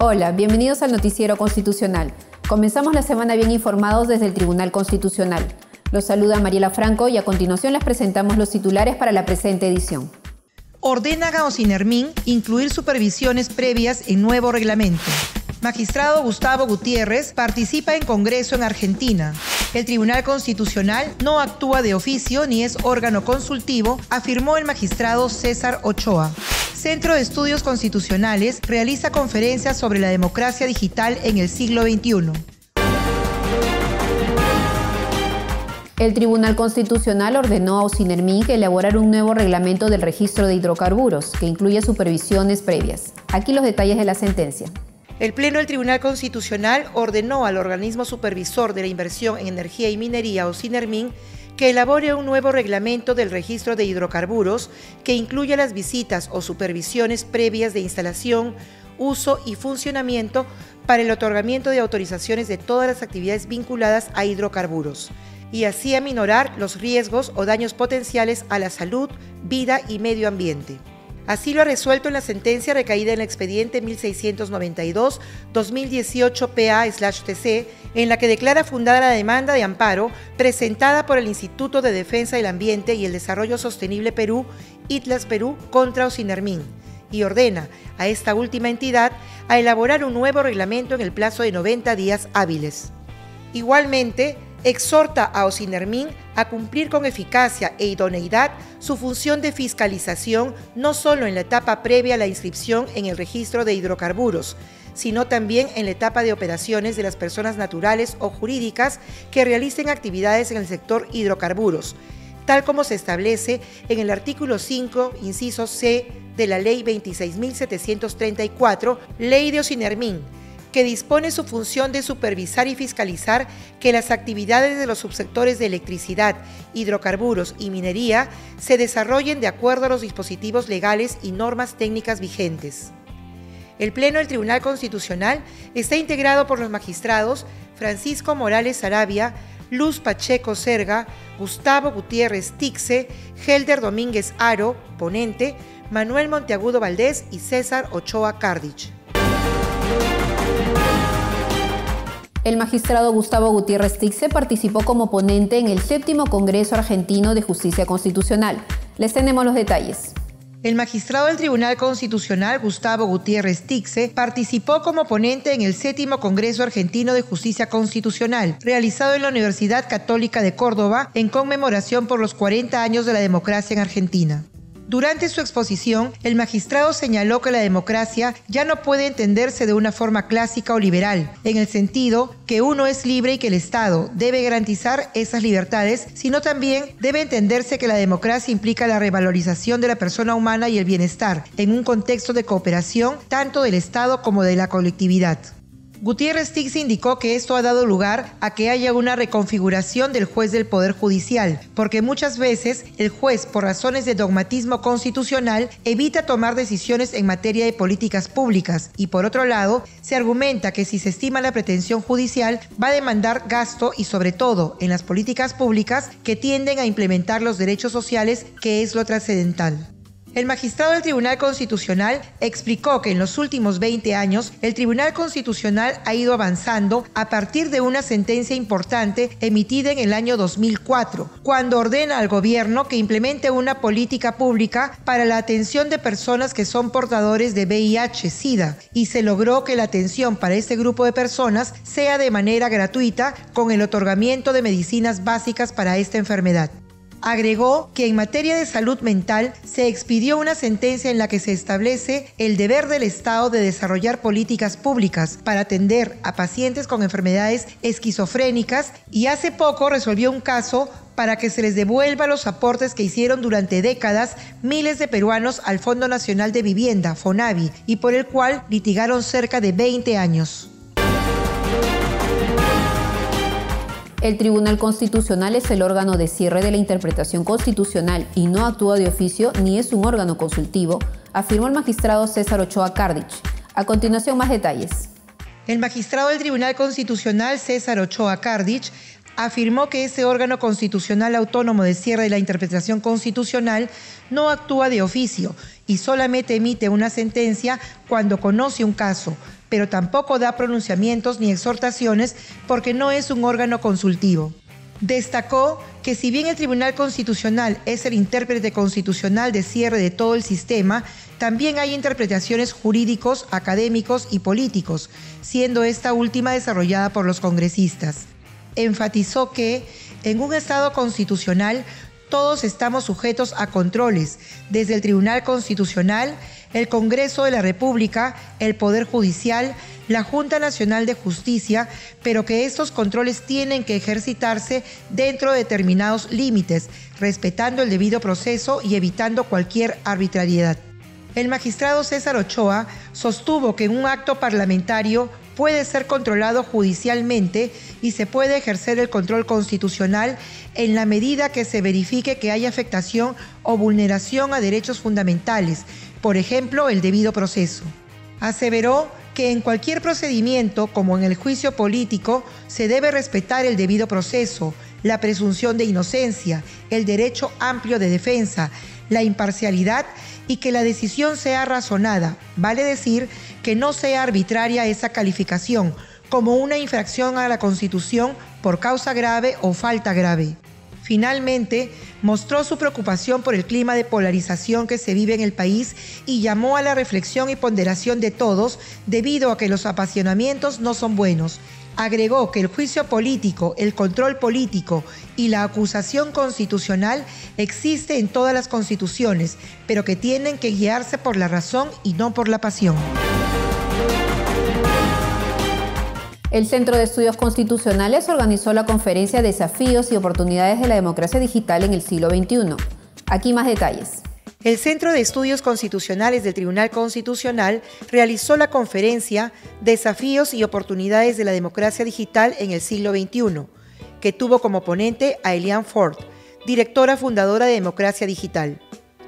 Hola, bienvenidos al Noticiero Constitucional. Comenzamos la semana bien informados desde el Tribunal Constitucional. Los saluda Mariela Franco y a continuación les presentamos los titulares para la presente edición. Ordena Gaosinermin incluir supervisiones previas en nuevo reglamento. Magistrado Gustavo Gutiérrez participa en Congreso en Argentina. El Tribunal Constitucional no actúa de oficio ni es órgano consultivo, afirmó el magistrado César Ochoa. Centro de Estudios Constitucionales realiza conferencias sobre la democracia digital en el siglo XXI. El Tribunal Constitucional ordenó a Ocinermic elaborar un nuevo reglamento del registro de hidrocarburos que incluye supervisiones previas. Aquí los detalles de la sentencia. El Pleno del Tribunal Constitucional ordenó al organismo supervisor de la inversión en energía y minería, o CINERMIN, que elabore un nuevo reglamento del registro de hidrocarburos que incluya las visitas o supervisiones previas de instalación, uso y funcionamiento para el otorgamiento de autorizaciones de todas las actividades vinculadas a hidrocarburos y así aminorar los riesgos o daños potenciales a la salud, vida y medio ambiente. Así lo ha resuelto en la sentencia recaída en el expediente 1692-2018 PA-TC, en la que declara fundada la demanda de amparo presentada por el Instituto de Defensa del Ambiente y el Desarrollo Sostenible Perú, ITLAS Perú, contra Ocinermin, y ordena a esta última entidad a elaborar un nuevo reglamento en el plazo de 90 días hábiles. Igualmente, exhorta a Ocinermin a cumplir con eficacia e idoneidad su función de fiscalización no solo en la etapa previa a la inscripción en el registro de hidrocarburos, sino también en la etapa de operaciones de las personas naturales o jurídicas que realicen actividades en el sector hidrocarburos, tal como se establece en el artículo 5, inciso C de la Ley 26.734, Ley de que dispone su función de supervisar y fiscalizar que las actividades de los subsectores de electricidad, hidrocarburos y minería se desarrollen de acuerdo a los dispositivos legales y normas técnicas vigentes. El Pleno del Tribunal Constitucional está integrado por los magistrados Francisco Morales Arabia, Luz Pacheco Serga, Gustavo Gutiérrez Tixe, Helder Domínguez Aro, ponente, Manuel Monteagudo Valdés y César Ochoa Cardich. El magistrado Gustavo Gutiérrez Tixe participó como ponente en el séptimo Congreso Argentino de Justicia Constitucional. Les tenemos los detalles. El magistrado del Tribunal Constitucional, Gustavo Gutiérrez Tixe, participó como ponente en el séptimo Congreso Argentino de Justicia Constitucional, realizado en la Universidad Católica de Córdoba en conmemoración por los 40 años de la democracia en Argentina. Durante su exposición, el magistrado señaló que la democracia ya no puede entenderse de una forma clásica o liberal, en el sentido que uno es libre y que el Estado debe garantizar esas libertades, sino también debe entenderse que la democracia implica la revalorización de la persona humana y el bienestar, en un contexto de cooperación tanto del Estado como de la colectividad. Gutiérrez Tix indicó que esto ha dado lugar a que haya una reconfiguración del juez del Poder Judicial, porque muchas veces el juez, por razones de dogmatismo constitucional, evita tomar decisiones en materia de políticas públicas y por otro lado, se argumenta que si se estima la pretensión judicial va a demandar gasto y sobre todo en las políticas públicas que tienden a implementar los derechos sociales, que es lo trascendental. El magistrado del Tribunal Constitucional explicó que en los últimos 20 años el Tribunal Constitucional ha ido avanzando a partir de una sentencia importante emitida en el año 2004, cuando ordena al gobierno que implemente una política pública para la atención de personas que son portadores de VIH-Sida y se logró que la atención para este grupo de personas sea de manera gratuita con el otorgamiento de medicinas básicas para esta enfermedad. Agregó que en materia de salud mental se expidió una sentencia en la que se establece el deber del Estado de desarrollar políticas públicas para atender a pacientes con enfermedades esquizofrénicas y hace poco resolvió un caso para que se les devuelva los aportes que hicieron durante décadas miles de peruanos al Fondo Nacional de Vivienda, FONAVI, y por el cual litigaron cerca de 20 años. El Tribunal Constitucional es el órgano de cierre de la interpretación constitucional y no actúa de oficio ni es un órgano consultivo, afirmó el magistrado César Ochoa Cardich. A continuación, más detalles. El magistrado del Tribunal Constitucional César Ochoa Cardich afirmó que ese órgano constitucional autónomo de cierre de la interpretación constitucional no actúa de oficio y solamente emite una sentencia cuando conoce un caso, pero tampoco da pronunciamientos ni exhortaciones porque no es un órgano consultivo. Destacó que si bien el Tribunal Constitucional es el intérprete constitucional de cierre de todo el sistema, también hay interpretaciones jurídicos, académicos y políticos, siendo esta última desarrollada por los congresistas. Enfatizó que en un Estado constitucional todos estamos sujetos a controles, desde el Tribunal Constitucional, el Congreso de la República, el Poder Judicial, la Junta Nacional de Justicia, pero que estos controles tienen que ejercitarse dentro de determinados límites, respetando el debido proceso y evitando cualquier arbitrariedad. El magistrado César Ochoa sostuvo que un acto parlamentario puede ser controlado judicialmente y se puede ejercer el control constitucional en la medida que se verifique que hay afectación o vulneración a derechos fundamentales, por ejemplo, el debido proceso. Aseveró que en cualquier procedimiento, como en el juicio político, se debe respetar el debido proceso, la presunción de inocencia, el derecho amplio de defensa, la imparcialidad y que la decisión sea razonada, vale decir que no sea arbitraria esa calificación como una infracción a la Constitución por causa grave o falta grave. Finalmente, mostró su preocupación por el clima de polarización que se vive en el país y llamó a la reflexión y ponderación de todos debido a que los apasionamientos no son buenos agregó que el juicio político, el control político y la acusación constitucional existe en todas las constituciones, pero que tienen que guiarse por la razón y no por la pasión. El Centro de Estudios Constitucionales organizó la conferencia Desafíos y Oportunidades de la Democracia Digital en el siglo XXI. Aquí más detalles. El Centro de Estudios Constitucionales del Tribunal Constitucional realizó la conferencia Desafíos y Oportunidades de la Democracia Digital en el siglo XXI, que tuvo como ponente a Eliane Ford, directora fundadora de Democracia Digital.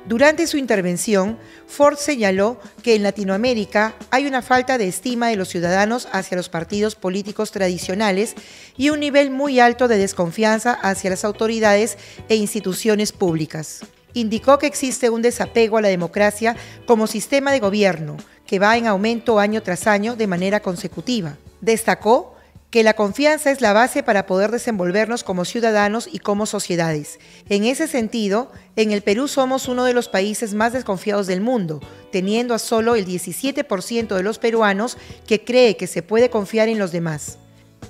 Durante su intervención, Ford señaló que en Latinoamérica hay una falta de estima de los ciudadanos hacia los partidos políticos tradicionales y un nivel muy alto de desconfianza hacia las autoridades e instituciones públicas indicó que existe un desapego a la democracia como sistema de gobierno que va en aumento año tras año de manera consecutiva. Destacó que la confianza es la base para poder desenvolvernos como ciudadanos y como sociedades. En ese sentido, en el Perú somos uno de los países más desconfiados del mundo, teniendo a solo el 17% de los peruanos que cree que se puede confiar en los demás.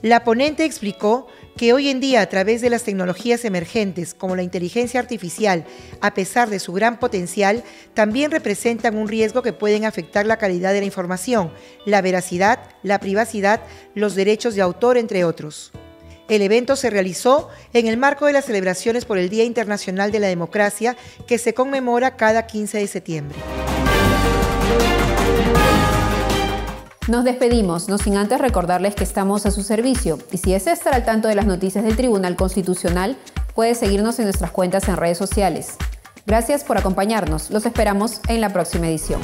La ponente explicó que hoy en día a través de las tecnologías emergentes como la inteligencia artificial, a pesar de su gran potencial, también representan un riesgo que pueden afectar la calidad de la información, la veracidad, la privacidad, los derechos de autor, entre otros. El evento se realizó en el marco de las celebraciones por el Día Internacional de la Democracia que se conmemora cada 15 de septiembre. Nos despedimos, no sin antes recordarles que estamos a su servicio y si desea estar al tanto de las noticias del Tribunal Constitucional, puede seguirnos en nuestras cuentas en redes sociales. Gracias por acompañarnos, los esperamos en la próxima edición.